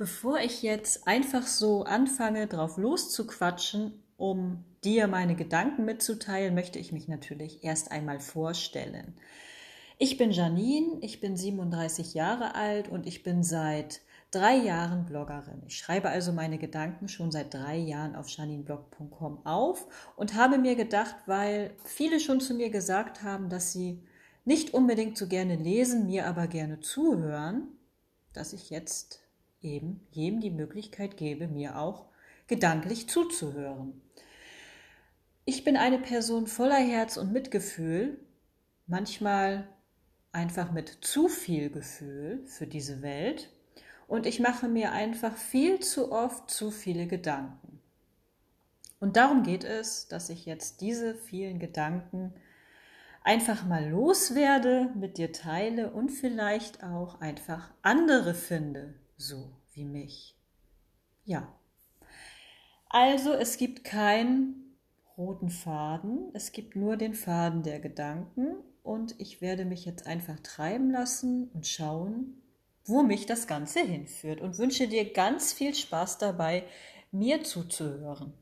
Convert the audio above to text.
Bevor ich jetzt einfach so anfange, drauf loszuquatschen, um dir meine Gedanken mitzuteilen, möchte ich mich natürlich erst einmal vorstellen. Ich bin Janine, ich bin 37 Jahre alt und ich bin seit drei Jahren Bloggerin. Ich schreibe also meine Gedanken schon seit drei Jahren auf janinblog.com auf und habe mir gedacht, weil viele schon zu mir gesagt haben, dass sie nicht unbedingt so gerne lesen, mir aber gerne zuhören, dass ich jetzt eben jedem die Möglichkeit gebe, mir auch gedanklich zuzuhören. Ich bin eine Person voller Herz und Mitgefühl, manchmal einfach mit zu viel Gefühl für diese Welt und ich mache mir einfach viel zu oft zu viele Gedanken. Und darum geht es, dass ich jetzt diese vielen Gedanken einfach mal loswerde, mit dir teile und vielleicht auch einfach andere finde, so wie mich. Ja. Also es gibt keinen roten Faden, es gibt nur den Faden der Gedanken und ich werde mich jetzt einfach treiben lassen und schauen, wo mich das Ganze hinführt und wünsche dir ganz viel Spaß dabei, mir zuzuhören.